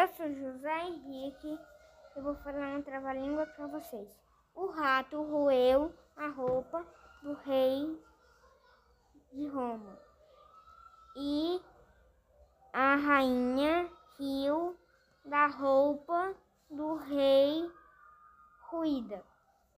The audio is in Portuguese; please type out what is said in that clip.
Eu sou José Henrique. Eu vou falar um trava-língua para vocês. O rato roeu a roupa do rei de Roma. E a rainha riu da roupa do rei ruída.